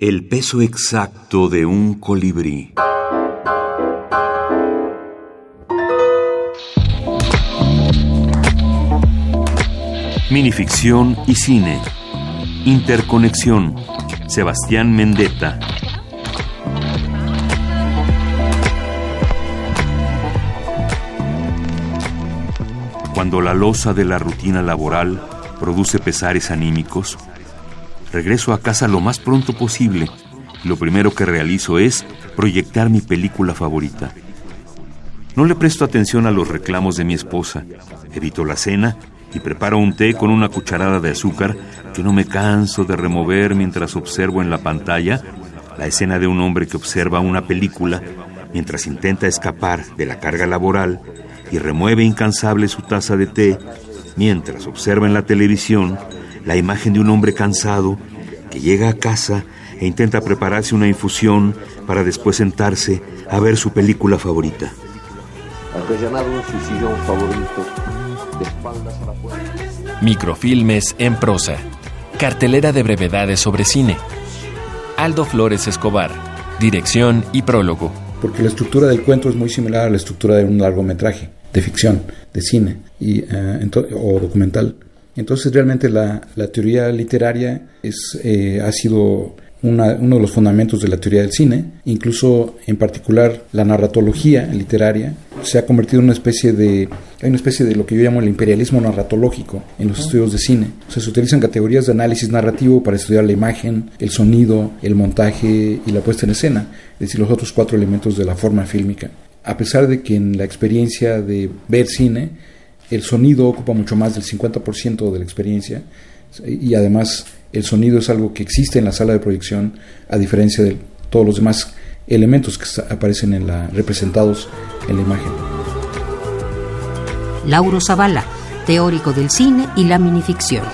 El peso exacto de un colibrí. Minificción y cine. Interconexión. Sebastián Mendetta. Cuando la losa de la rutina laboral produce pesares anímicos, regreso a casa lo más pronto posible lo primero que realizo es proyectar mi película favorita. No le presto atención a los reclamos de mi esposa, evito la cena y preparo un té con una cucharada de azúcar que no me canso de remover mientras observo en la pantalla la escena de un hombre que observa una película mientras intenta escapar de la carga laboral y remueve incansable su taza de té mientras observa en la televisión la imagen de un hombre cansado que llega a casa e intenta prepararse una infusión para después sentarse a ver su película favorita. Microfilmes en prosa. Cartelera de brevedades sobre cine. Aldo Flores Escobar. Dirección y prólogo. Porque la estructura del cuento es muy similar a la estructura de un largometraje de ficción, de cine y, eh, o documental. Entonces realmente la, teoría literaria es, eh, ha sido uno de los fundamentos de la teoría del cine, incluso en particular la narratología literaria se ha convertido en una especie de hay una especie de lo que yo llamo el imperialismo narratológico en los estudios de cine. O sea, se utilizan categorías de análisis narrativo para estudiar la imagen, el sonido, el montaje y la puesta en escena, es decir, los otros cuatro elementos de la forma fílmica. A pesar de que en la experiencia de ver cine el sonido ocupa mucho más del 50% de la experiencia y además el sonido es algo que existe en la sala de proyección a diferencia de todos los demás elementos que aparecen en la, representados en la imagen. Lauro Zavala, teórico del cine y la minificción.